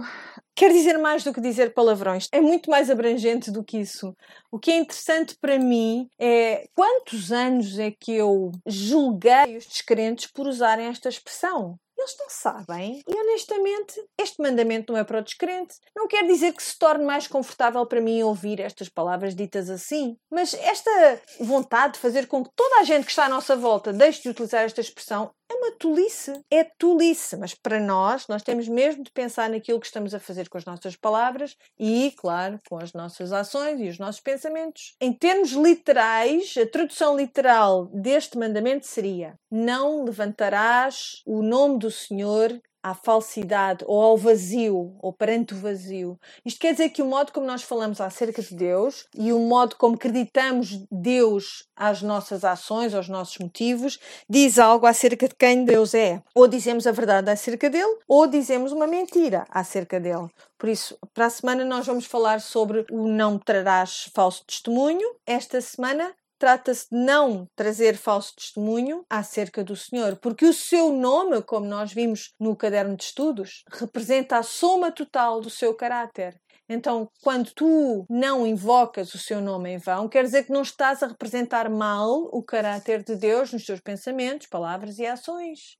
quer dizer mais do que dizer palavrões. É muito mais abrangente do que isso. O que é interessante para mim é quantos anos é que eu julguei os descrentes por usarem esta expressão. Eles não sabem. E honestamente, este mandamento não é para o descrente. Não quer dizer que se torne mais confortável para mim ouvir estas palavras ditas assim. Mas esta vontade de fazer com que toda a gente que está à nossa volta deixe de utilizar esta expressão é uma tolice. É tolice. Mas para nós, nós temos mesmo de pensar naquilo que estamos a fazer com as nossas palavras e, claro, com as nossas ações e os nossos pensamentos. Em termos literais, a tradução literal deste mandamento seria: Não levantarás o nome do Senhor à falsidade ou ao vazio ou perante o vazio. Isto quer dizer que o modo como nós falamos acerca de Deus e o modo como acreditamos Deus às nossas ações, aos nossos motivos, diz algo acerca de quem Deus é. Ou dizemos a verdade acerca dele, ou dizemos uma mentira acerca dele. Por isso, para a semana nós vamos falar sobre o não trarás falso testemunho. Esta semana trata-se de não trazer falso testemunho acerca do Senhor, porque o seu nome, como nós vimos no caderno de estudos, representa a soma total do seu caráter. Então, quando tu não invocas o seu nome em vão, quer dizer que não estás a representar mal o caráter de Deus nos teus pensamentos, palavras e ações.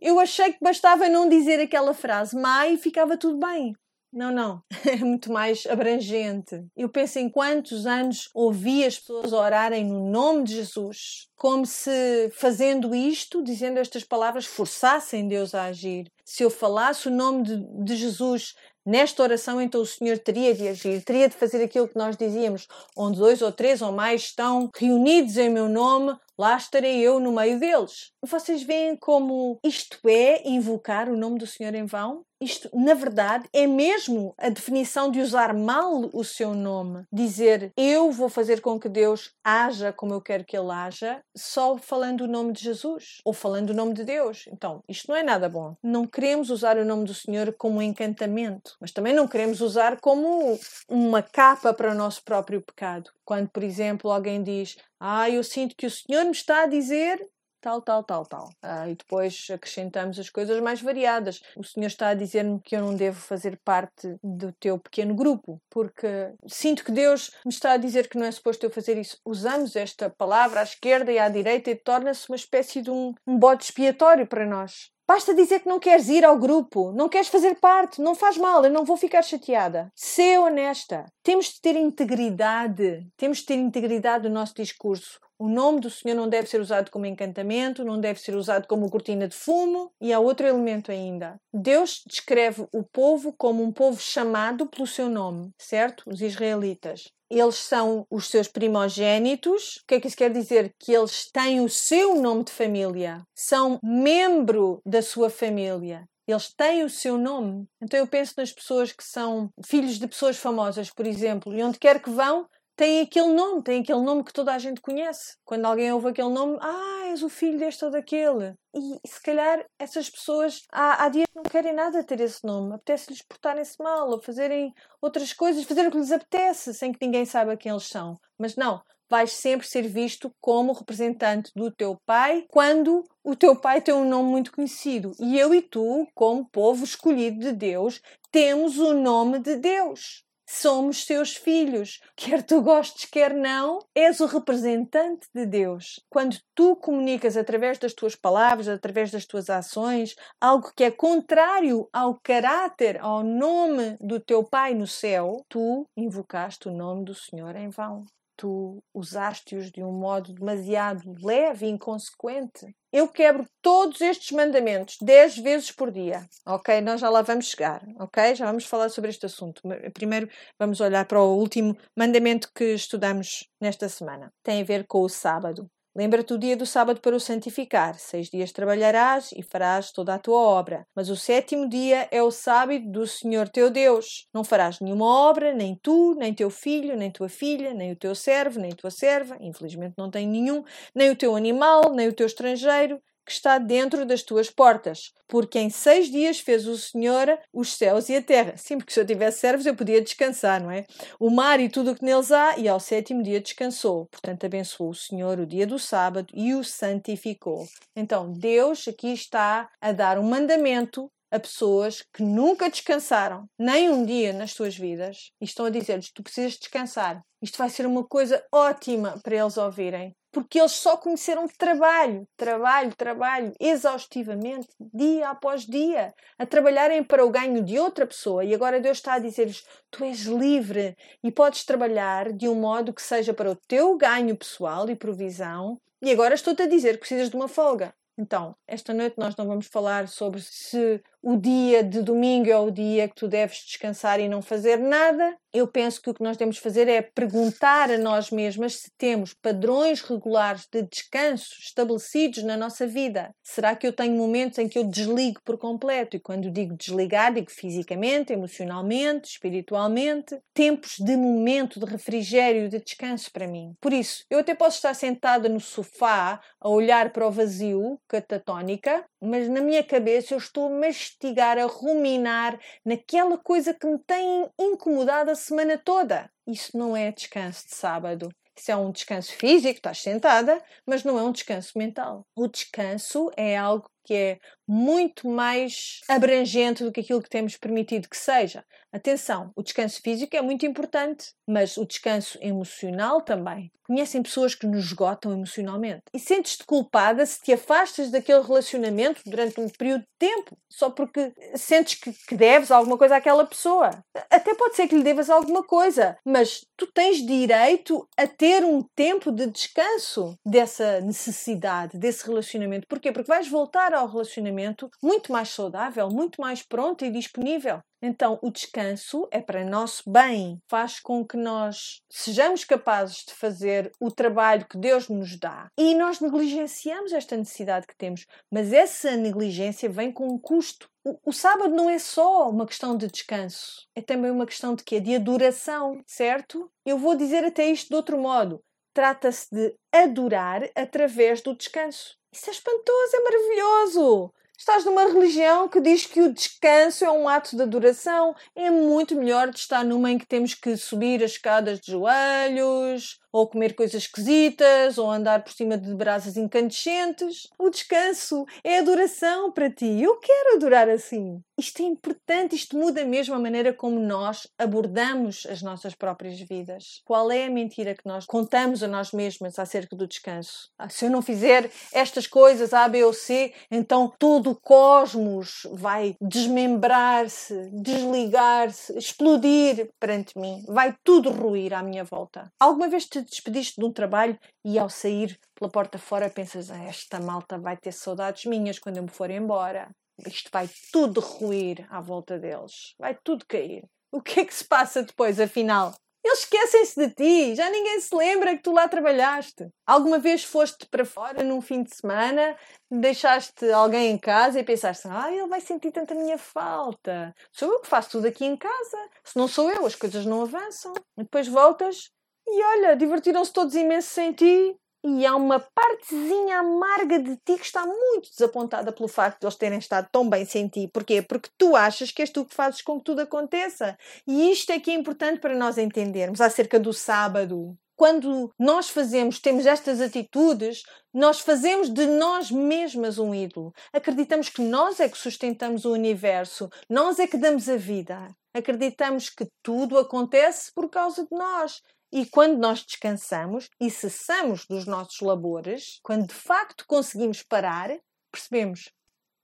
Eu achei que bastava não dizer aquela frase, mas e ficava tudo bem. Não, não. *laughs* É muito mais abrangente. Eu penso em quantos anos ouvi as pessoas orarem no nome de Jesus, como se fazendo isto, dizendo estas palavras, forçassem Deus a agir. Se eu falasse o nome de, de Jesus nesta oração, então o Senhor teria de agir, teria de fazer aquilo que nós dizíamos: onde dois ou três ou mais estão reunidos em meu nome, lá estarei eu no meio deles. Vocês veem como isto é invocar o nome do Senhor em vão? Isto, na verdade, é mesmo a definição de usar mal o seu nome. Dizer eu vou fazer com que Deus haja como eu quero que Ele haja, só falando o nome de Jesus ou falando o nome de Deus. Então, isto não é nada bom. Não queremos usar o nome do Senhor como um encantamento, mas também não queremos usar como uma capa para o nosso próprio pecado. Quando, por exemplo, alguém diz: Ah, eu sinto que o Senhor me está a dizer tal, tal, tal, tal. Ah, e depois acrescentamos as coisas mais variadas. O Senhor está a dizer-me que eu não devo fazer parte do teu pequeno grupo, porque sinto que Deus me está a dizer que não é suposto eu fazer isso. Usamos esta palavra à esquerda e à direita e torna-se uma espécie de um, um bode expiatório para nós. Basta dizer que não queres ir ao grupo, não queres fazer parte, não faz mal, eu não vou ficar chateada. Ser honesta. Temos de ter integridade, temos de ter integridade no nosso discurso. O nome do Senhor não deve ser usado como encantamento, não deve ser usado como cortina de fumo. E há outro elemento ainda. Deus descreve o povo como um povo chamado pelo seu nome, certo? Os israelitas eles são os seus primogênitos. O que é que isso quer dizer? Que eles têm o seu nome de família, são membro da sua família. Eles têm o seu nome. Então eu penso nas pessoas que são filhos de pessoas famosas, por exemplo, e onde quer que vão, têm aquele nome, têm aquele nome que toda a gente conhece. Quando alguém ouve aquele nome, ah, és o filho deste ou daquele. E se calhar essas pessoas há, há dias não querem nada ter esse nome, apetece-lhes portarem-se mal ou fazerem outras coisas, fazer o que lhes apetece, sem que ninguém saiba quem eles são. Mas não, vais sempre ser visto como representante do teu pai quando o teu pai tem um nome muito conhecido. E eu e tu, como povo escolhido de Deus, temos o nome de Deus. Somos seus filhos. *laughs* Quer tu gostes, quer não, és o representante de Deus. Quando tu comunicas através das tuas palavras, através das tuas ações, algo que é contrário ao caráter, ao nome do teu Pai no céu, tu invocaste o nome do Senhor em vão tu usaste-os de um modo demasiado leve e inconsequente. Eu quebro todos estes mandamentos 10 vezes por dia. Ok? Nós já lá vamos chegar. Ok? Já vamos falar sobre este assunto. Primeiro vamos olhar para o último mandamento que estudamos nesta semana. Tem a ver com o sábado. Lembra-te o dia do sábado para o santificar. Seis dias trabalharás e farás toda a tua obra. Mas o sétimo dia é o sábado do Senhor teu Deus. Não farás nenhuma obra, nem tu, nem teu filho, nem tua filha, nem o teu servo, nem tua serva. Infelizmente não tem nenhum. Nem o teu animal, nem o teu estrangeiro, que está dentro das tuas portas, porque em seis dias fez o Senhor os céus e a terra. Sim, porque se eu tivesse servos eu podia descansar, não é? O mar e tudo o que neles há, e ao sétimo dia descansou. Portanto, abençoou o Senhor o dia do sábado e o santificou. Então, Deus aqui está a dar um mandamento a pessoas que nunca descansaram nem um dia nas suas vidas e estão a dizer-lhes: tu precisas descansar. Isto vai ser uma coisa ótima para eles ouvirem porque eles só conheceram trabalho, trabalho, trabalho, exaustivamente, dia após dia, a trabalharem para o ganho de outra pessoa. E agora Deus está a dizer-lhes: tu és livre e podes trabalhar de um modo que seja para o teu ganho pessoal e provisão. E agora estou-te a dizer que precisas de uma folga. Então, esta noite nós não vamos falar sobre se o dia de domingo é o dia que tu deves descansar e não fazer nada. Eu penso que o que nós temos de fazer é perguntar a nós mesmas se temos padrões regulares de descanso estabelecidos na nossa vida. Será que eu tenho momentos em que eu desligo por completo? E quando digo desligar, digo fisicamente, emocionalmente, espiritualmente. Tempos de momento de refrigério, de descanso para mim. Por isso, eu até posso estar sentada no sofá a olhar para o vazio, catatónica, mas na minha cabeça eu estou a mastigar, a ruminar naquela coisa que me tem incomodado a semana toda. Isso não é descanso de sábado. Isso é um descanso físico, estás sentada, mas não é um descanso mental. O descanso é algo que é muito mais abrangente do que aquilo que temos permitido que seja. Atenção, o descanso físico é muito importante, mas o descanso emocional também. Conhecem pessoas que nos esgotam emocionalmente e sentes-te culpada se te afastas daquele relacionamento durante um período de tempo, só porque sentes que, que deves alguma coisa àquela pessoa. Até pode ser que lhe devas alguma coisa, mas tu tens direito a ter um tempo de descanso dessa necessidade, desse relacionamento. Porquê? Porque vais voltar ao relacionamento muito mais saudável, muito mais pronto e disponível. Então, o descanso é para nosso bem, faz com que nós sejamos capazes de fazer o trabalho que Deus nos dá. E nós negligenciamos esta necessidade que temos, mas essa negligência vem com um custo. O, o sábado não é só uma questão de descanso, é também uma questão de quê? De adoração, certo? Eu vou dizer até isto de outro modo. Trata-se de adorar através do descanso. Isso é espantoso, é maravilhoso. Estás numa religião que diz que o descanso é um ato de adoração. É muito melhor de estar numa em que temos que subir as escadas de joelhos, ou comer coisas esquisitas, ou andar por cima de brasas incandescentes. O descanso é adoração para ti. Eu quero adorar assim. Isto é importante, isto muda mesmo a maneira como nós abordamos as nossas próprias vidas. Qual é a mentira que nós contamos a nós mesmas acerca do descanso? Ah, se eu não fizer estas coisas A, B ou C, então todo o cosmos vai desmembrar-se, desligar-se, explodir perante mim. Vai tudo ruir à minha volta. Alguma vez te despediste de um trabalho e ao sair pela porta fora pensas: ah, esta malta vai ter saudades minhas quando eu me for embora? isto vai tudo ruir à volta deles, vai tudo cair. O que é que se passa depois, afinal? Eles esquecem-se de ti, já ninguém se lembra que tu lá trabalhaste. Alguma vez foste para fora num fim de semana, deixaste alguém em casa e pensaste: ah, ele vai sentir tanta minha falta. Sou eu que faço tudo aqui em casa. Se não sou eu, as coisas não avançam. E depois voltas e olha, divertiram-se todos imenso sem ti e há uma partezinha amarga de ti que está muito desapontada pelo facto de eles terem estado tão bem sem ti. Porquê? Porque tu achas que és tu que fazes com que tudo aconteça. E isto é que é importante para nós entendermos acerca do sábado. Quando nós fazemos, temos estas atitudes, nós fazemos de nós mesmas um ídolo. Acreditamos que nós é que sustentamos o universo, nós é que damos a vida. Acreditamos que tudo acontece por causa de nós. E quando nós descansamos e cessamos dos nossos labores, quando de facto conseguimos parar, percebemos: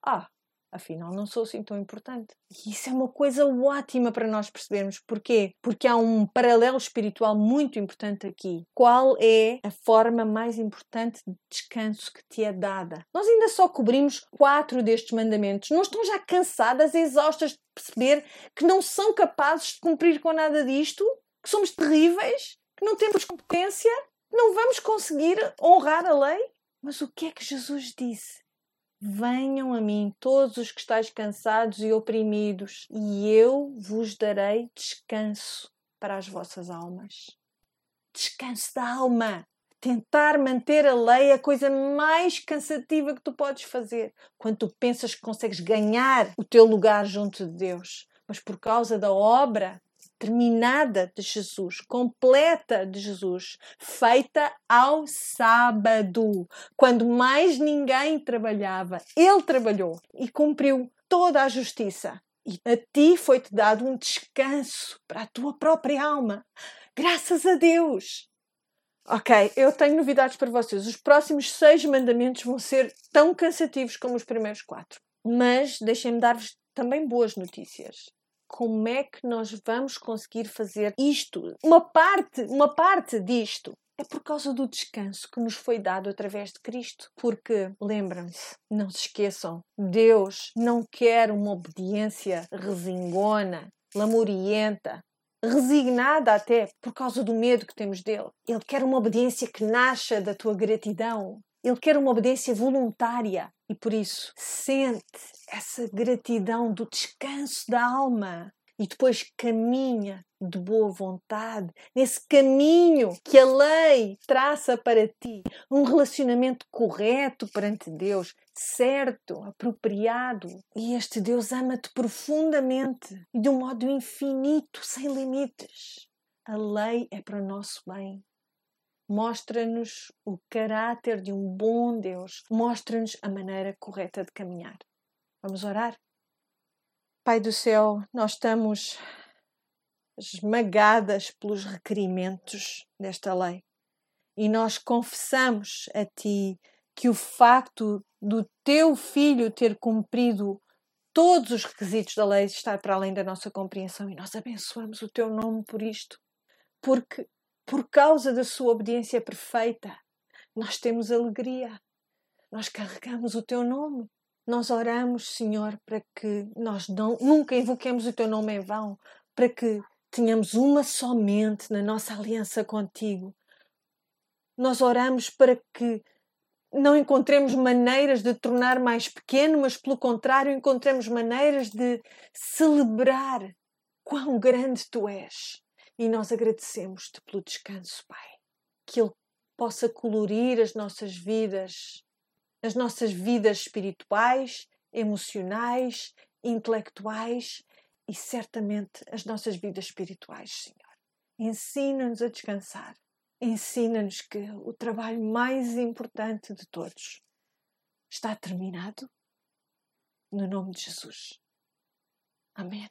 ah, afinal não sou assim tão importante. E isso é uma coisa ótima para nós percebermos. Porquê? Porque há um paralelo espiritual muito importante aqui. Qual é a forma mais importante de descanso que te é dada? Nós ainda só cobrimos quatro destes mandamentos. Não estão já cansadas, exaustas de perceber que não são capazes de cumprir com nada disto? que somos terríveis, não temos competência, não vamos conseguir honrar a lei? Mas o que é que Jesus disse? Venham a mim todos os que estáis cansados e oprimidos, e eu vos darei descanso para as vossas almas. Descanso da alma. Tentar manter a lei é a coisa mais cansativa que tu podes fazer. Quando tu pensas que consegues ganhar o teu lugar junto de Deus. Mas por causa da obra terminada de Jesus, completa de Jesus, feita ao sábado, quando mais ninguém trabalhava. Ele trabalhou e cumpriu toda a justiça. E a ti foi-te dado um descanso para a tua própria alma. Graças a Deus! Ok, eu tenho novidades para vocês. Os próximos seis mandamentos vão ser tão cansativos como os primeiros quatro. Mas deixem-me dar-vos também boas notícias como é que nós vamos conseguir fazer isto? Uma parte, uma parte disto é por causa do descanso que nos foi dado através de Cristo. Porque, lembrem-se, não se esqueçam, Deus não quer uma obediência resingona, lamurienta, resignada até por causa do medo que temos dele. Ele quer uma obediência que nasça da tua gratidão. Ele quer uma obediência voluntária e por isso sente essa gratidão do descanso da alma e depois caminha de boa vontade nesse caminho que a lei traça para ti, um relacionamento correto perante Deus, certo, apropriado. E este Deus ama-te profundamente e de um modo infinito, sem limites. A lei é para o nosso bem. Mostra-nos o caráter de um bom Deus, mostra-nos a maneira correta de caminhar. Vamos orar? Pai do céu, nós estamos esmagadas pelos requerimentos desta lei e nós confessamos a Ti que o facto do Teu Filho ter cumprido todos os requisitos da lei está para além da nossa compreensão e nós abençoamos o Teu nome por isto, porque por causa da Sua obediência perfeita nós temos alegria, nós carregamos o Teu nome nós oramos, Senhor, para que nós não, nunca invoquemos o Teu nome em vão, para que tenhamos uma somente na nossa aliança contigo. Nós oramos para que não encontremos maneiras de tornar mais pequeno, mas pelo contrário, encontremos maneiras de celebrar quão grande tu és. E nós agradecemos-te pelo descanso, Pai. Que Ele possa colorir as nossas vidas as nossas vidas espirituais, emocionais, intelectuais e certamente as nossas vidas espirituais, Senhor. Ensina-nos a descansar. Ensina-nos que o trabalho mais importante de todos está terminado. No nome de Jesus. Amém.